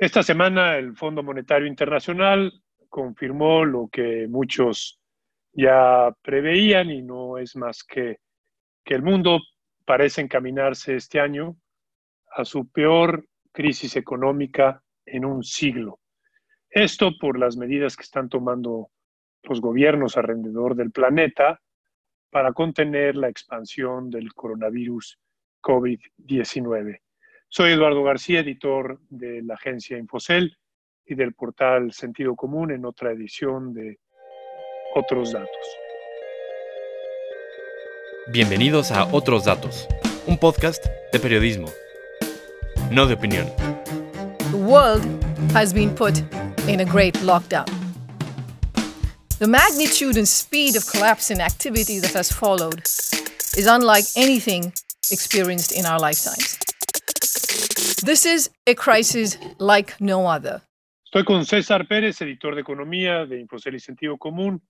Esta semana el Fondo Monetario Internacional confirmó lo que muchos ya preveían y no es más que que el mundo parece encaminarse este año a su peor crisis económica en un siglo. Esto por las medidas que están tomando los gobiernos alrededor del planeta para contener la expansión del coronavirus COVID-19. Soy Eduardo García, editor de la agencia Infocel y del portal Sentido Común en otra edición de Otros Datos. Bienvenidos a Otros Datos, un podcast de periodismo, no de opinión. The world has been put in a great lockdown. The magnitude and speed of collapse in activity that has followed is unlike anything experienced in our lifetimes. This is a crisis like no other. Estoy con César Pérez, editor de Economía de Infocel y Sentido Común,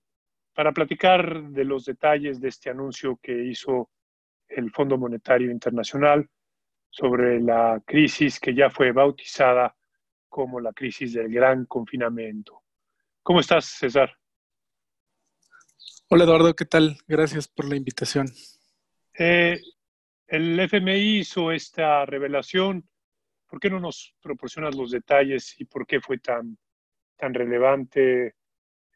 para platicar de los detalles de este anuncio que hizo el Fondo Monetario Internacional sobre la crisis que ya fue bautizada como la crisis del gran confinamiento. ¿Cómo estás, César? Hola, Eduardo, ¿qué tal? Gracias por la invitación. Eh, el FMI hizo esta revelación. ¿Por qué no nos proporcionas los detalles y por qué fue tan, tan relevante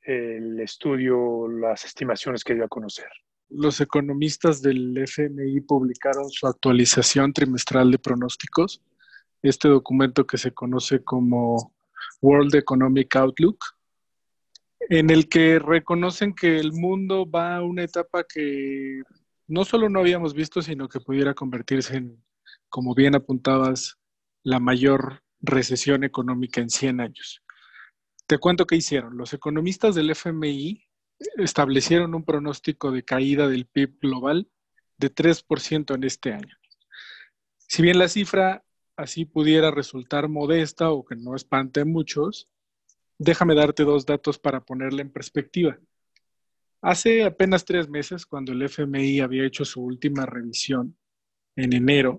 el estudio, las estimaciones que dio a conocer. Los economistas del FMI publicaron su actualización trimestral de pronósticos, este documento que se conoce como World Economic Outlook, en el que reconocen que el mundo va a una etapa que no solo no habíamos visto, sino que pudiera convertirse en, como bien apuntabas, la mayor recesión económica en 100 años. Te cuento qué hicieron. Los economistas del FMI establecieron un pronóstico de caída del PIB global de 3% en este año. Si bien la cifra así pudiera resultar modesta o que no espante a muchos, déjame darte dos datos para ponerla en perspectiva. Hace apenas tres meses, cuando el FMI había hecho su última revisión en enero,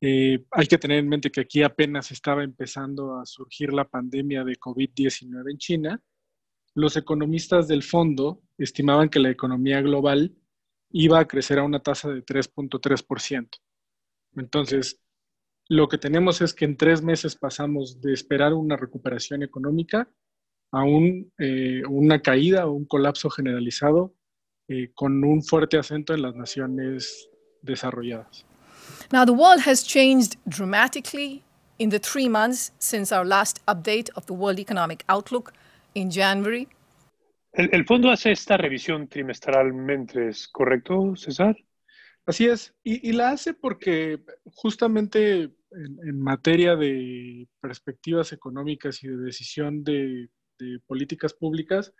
eh, hay que tener en mente que aquí apenas estaba empezando a surgir la pandemia de COVID-19 en China. Los economistas del fondo estimaban que la economía global iba a crecer a una tasa de 3.3%. Entonces, lo que tenemos es que en tres meses pasamos de esperar una recuperación económica a eh, una caída o un colapso generalizado eh, con un fuerte acento en las naciones desarrolladas. Now, the world has changed dramatically in the three months since our last update of the World Economic Outlook in January. El, el fondo hace esta revisión trimestralmente, ¿es correcto, César? Así es, y, y la hace porque justamente en, en, materia de perspectivas económicas y de decisión de, de, políticas públicas,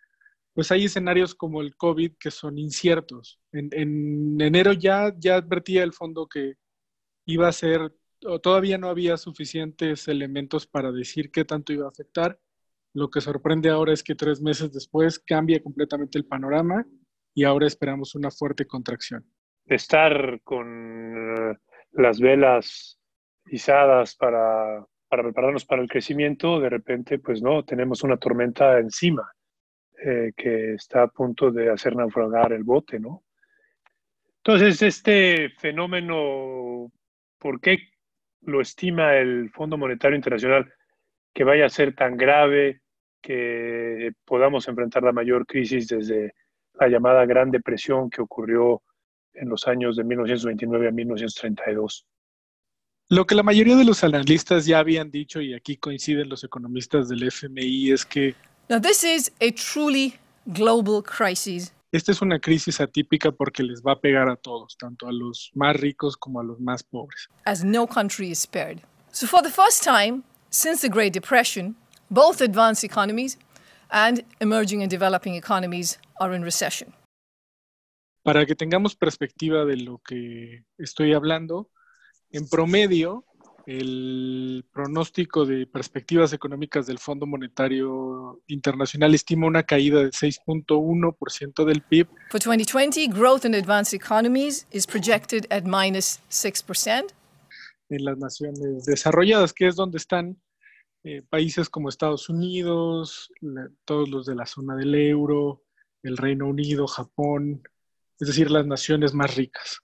pues hay escenarios como el COVID que son inciertos. En, en enero ya, ya advertía el fondo que iba a ser, todavía no había suficientes elementos para decir qué tanto iba a afectar. Lo que sorprende ahora es que tres meses después cambia completamente el panorama y ahora esperamos una fuerte contracción. Estar con eh, las velas izadas para, para prepararnos para el crecimiento, de repente, pues no, tenemos una tormenta encima eh, que está a punto de hacer naufragar el bote, ¿no? Entonces, este fenómeno ¿por qué lo estima el Fondo Monetario Internacional que vaya a ser tan grave que podamos enfrentar la mayor crisis desde la llamada Gran Depresión que ocurrió en los años de 1929 a 1932? Lo que la mayoría de los analistas ya habían dicho, y aquí coinciden los economistas del FMI, es que... Now this is a truly global crisis esta es una crisis atípica porque les va a pegar a todos, tanto a los más ricos como a los más pobres. As no country is spared. So for the first time since the Great Depression, both advanced economies and emerging and developing economies are in recession. Para que tengamos perspectiva de lo que estoy hablando, en promedio, el pronóstico de perspectivas económicas del Fondo Monetario Internacional estima una caída del 6.1% del PIB. For 2020, growth in advanced economies is projected at minus 6%. En las naciones desarrolladas, que es donde están eh, países como Estados Unidos, todos los de la zona del euro, el Reino Unido, Japón, es decir, las naciones más ricas.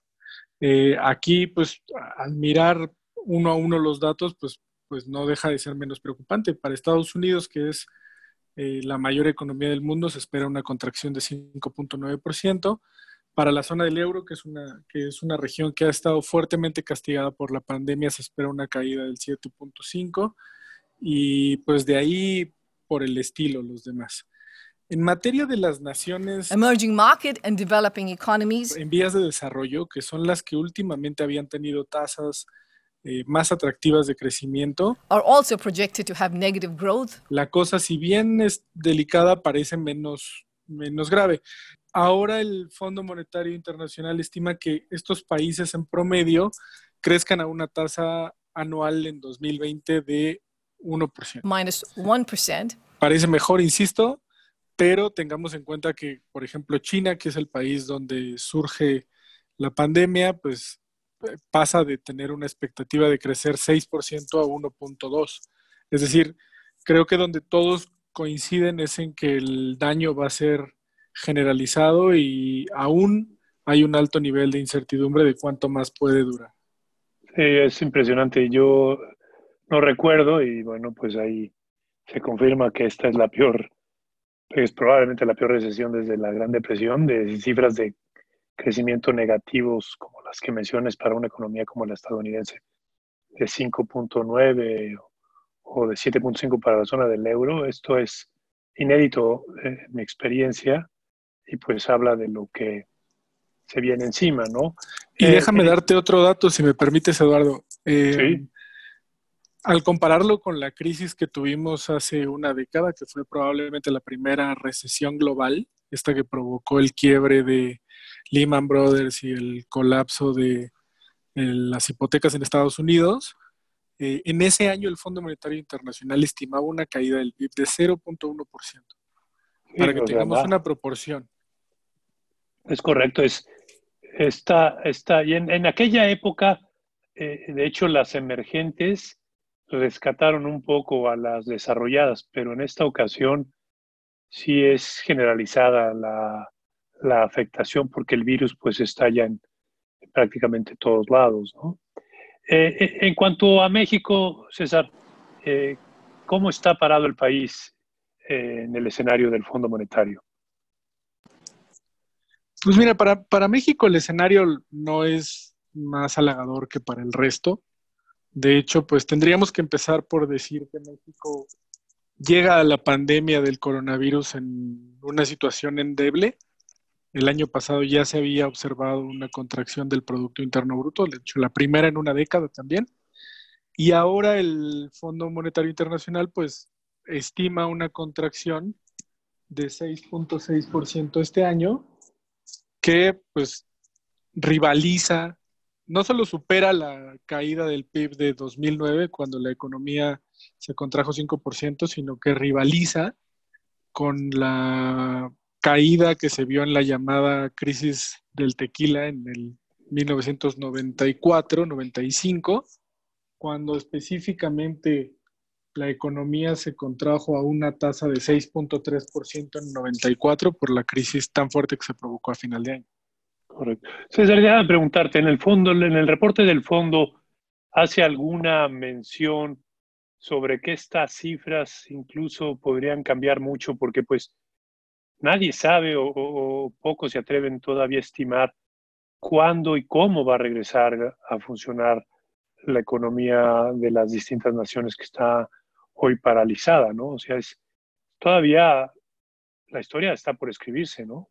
Eh, aquí, pues, al mirar uno a uno los datos, pues, pues no deja de ser menos preocupante. Para Estados Unidos, que es eh, la mayor economía del mundo, se espera una contracción de 5.9%. Para la zona del euro, que es, una, que es una región que ha estado fuertemente castigada por la pandemia, se espera una caída del 7.5%. Y pues de ahí por el estilo los demás. En materia de las naciones emerging market and developing economies en vías de desarrollo, que son las que últimamente habían tenido tasas eh, más atractivas de crecimiento, are also projected to have negative growth. La cosa, si bien es delicada, parece menos, menos grave. Ahora el Fondo Monetario Internacional estima que estos países en promedio crezcan a una tasa anual en 2020 de 1%. Minus 1%. Parece mejor, insisto, pero tengamos en cuenta que, por ejemplo, China, que es el país donde surge la pandemia, pues pasa de tener una expectativa de crecer 6% a 1.2%. Es decir, creo que donde todos coinciden es en que el daño va a ser generalizado y aún hay un alto nivel de incertidumbre de cuánto más puede durar. Sí, es impresionante. Yo no recuerdo y bueno, pues ahí se confirma que esta es la peor es probablemente la peor recesión desde la Gran Depresión, de cifras de crecimiento negativos como las que mencionas para una economía como la estadounidense, de 5.9 o de 7.5 para la zona del euro. Esto es inédito en mi experiencia y pues habla de lo que se viene encima, ¿no? Y déjame eh, darte otro dato, si me permites, Eduardo. Eh, sí al compararlo con la crisis que tuvimos hace una década, que fue probablemente la primera recesión global, esta que provocó el quiebre de Lehman Brothers y el colapso de las hipotecas en Estados Unidos, eh, en ese año el Fondo Monetario Internacional estimaba una caída del PIB de 0.1%, para que tengamos una proporción. Es correcto, es, está, está, y en, aquella época, eh, de hecho, las emergentes rescataron un poco a las desarrolladas, pero en esta ocasión sí es generalizada la, afectación porque el virus pues está ya en, prácticamente todos lados. Eh, eh, en cuanto a México, César, eh, ¿cómo está parado el país en el escenario del Fondo Monetario? Pues mira, para, para México el escenario no es más halagador que para el resto. De hecho, pues tendríamos que empezar por decir que México llega a la pandemia del coronavirus en una situación endeble. El año pasado ya se había observado una contracción del Producto Interno Bruto, de hecho la primera en una década también. Y ahora el Fondo Monetario Internacional pues estima una contracción de 6.6% este año, que pues rivaliza no solo supera la caída del PIB de 2009, cuando la economía se contrajo 5%, sino que rivaliza con la caída que se vio en la llamada crisis del tequila en el 1994-95, cuando específicamente la economía se contrajo a una tasa de 6.3% en 94 por la crisis tan fuerte que se provocó a final de año. Correcto. César, déjame preguntarte, en el fondo, en el reporte del fondo, ¿hace alguna mención sobre que estas cifras incluso podrían cambiar mucho? Porque pues nadie sabe o, o pocos se atreven todavía a estimar cuándo y cómo va a regresar a funcionar la economía de las distintas naciones que está hoy paralizada, ¿no? O sea, es todavía la historia está por escribirse, ¿no?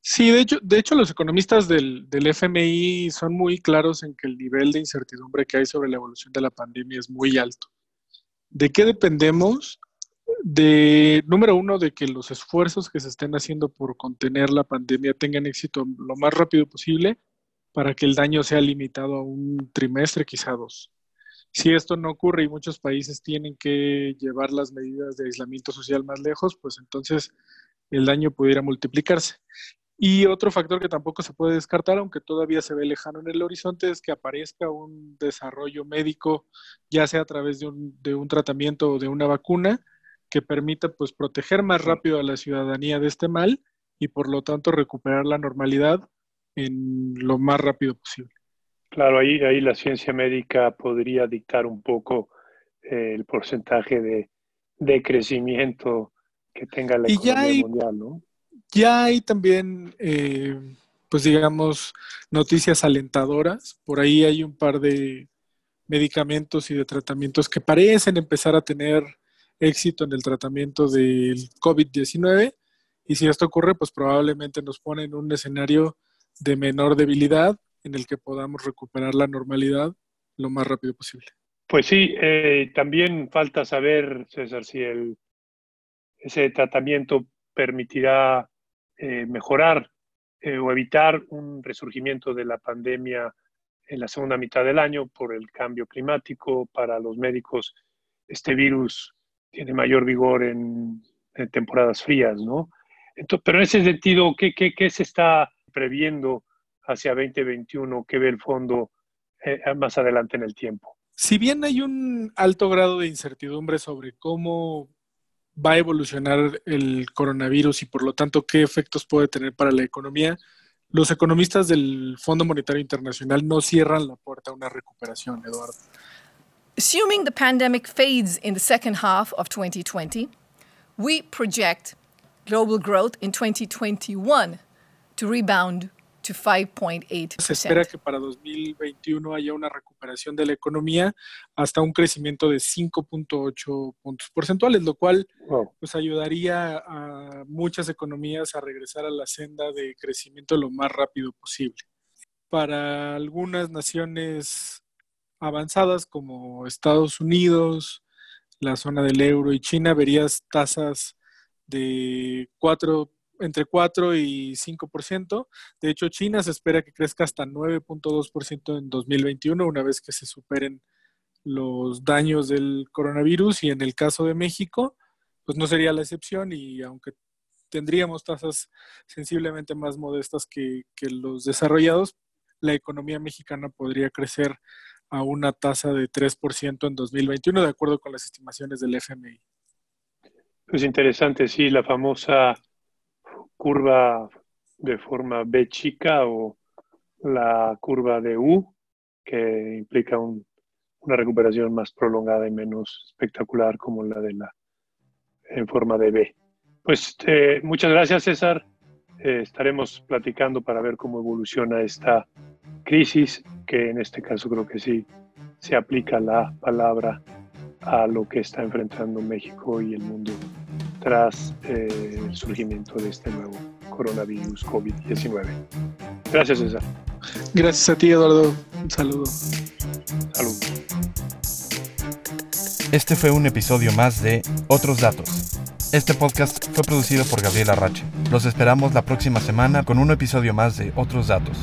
Sí, de hecho, de hecho los economistas del, del, FMI son muy claros en que el nivel de incertidumbre que hay sobre la evolución de la pandemia es muy alto. ¿De qué dependemos? De, número uno, de que los esfuerzos que se estén haciendo por contener la pandemia tengan éxito lo más rápido posible para que el daño sea limitado a un trimestre, quizá dos. Si esto no ocurre y muchos países tienen que llevar las medidas de aislamiento social más lejos, pues entonces el daño pudiera multiplicarse. Y otro factor que tampoco se puede descartar, aunque todavía se ve lejano en el horizonte, es que aparezca un desarrollo médico, ya sea a través de un, de un tratamiento o de una vacuna, que permita pues proteger más rápido a la ciudadanía de este mal y por lo tanto recuperar la normalidad en lo más rápido posible. Claro, ahí, ahí la ciencia médica podría dictar un poco eh, el porcentaje de, de, crecimiento que tenga la economía mundial, ¿no? Ya hay también, eh, pues digamos, noticias alentadoras. Por ahí hay un par de medicamentos y de tratamientos que parecen empezar a tener éxito en el tratamiento del COVID-19. Y si esto ocurre, pues probablemente nos pone en un escenario de menor debilidad en el que podamos recuperar la normalidad lo más rápido posible. Pues sí, eh, también falta saber, César, si el, ese tratamiento permitirá eh, mejorar eh, o evitar un resurgimiento de la pandemia en la segunda mitad del año por el cambio climático. Para los médicos, este virus tiene mayor vigor en, temporadas frías, ¿no? Entonces, pero en ese sentido, ¿qué, qué, qué se está previendo hacia 2021? ¿Qué ve el fondo eh, más adelante en el tiempo? Si bien hay un alto grado de incertidumbre sobre cómo va a evolucionar el coronavirus y por lo tanto qué efectos puede tener para la economía, los economistas del Fondo Monetario Internacional no cierran la puerta a una recuperación, Eduardo. Assuming the pandemic fades in the second half of 2020, we project global growth in 2021 to rebound Se espera que para 2021 haya una recuperación de la economía hasta un crecimiento de 5.8 puntos porcentuales, lo cual pues ayudaría a muchas economías a regresar a la senda de crecimiento lo más rápido posible. Para algunas naciones avanzadas como Estados Unidos, la zona del euro y China, verías tasas de 4 entre 4 y 5%. De hecho, China se espera que crezca hasta 9.2% en 2021, una vez que se superen los daños del coronavirus. Y en el caso de México, pues no sería la excepción y aunque tendríamos tasas sensiblemente más modestas que, que los desarrollados, la economía mexicana podría crecer a una tasa de 3% en 2021, de acuerdo con las estimaciones del FMI. Pues interesante, sí, la famosa curva de forma B chica o la curva de U, que implica una recuperación más prolongada y menos espectacular como la de la en forma de B. Pues eh, muchas gracias, César. Eh, estaremos platicando para ver cómo evoluciona esta crisis, que en este caso creo que sí se aplica la palabra a lo que está enfrentando México y el mundo tras eh, el surgimiento de este nuevo coronavirus COVID-19. Gracias, César. Gracias a ti, Eduardo. Un saludo. Salud. Este fue un episodio más de Otros Datos. Este podcast fue producido por Gabriela Rache. Los esperamos la próxima semana con un episodio más de Otros Datos.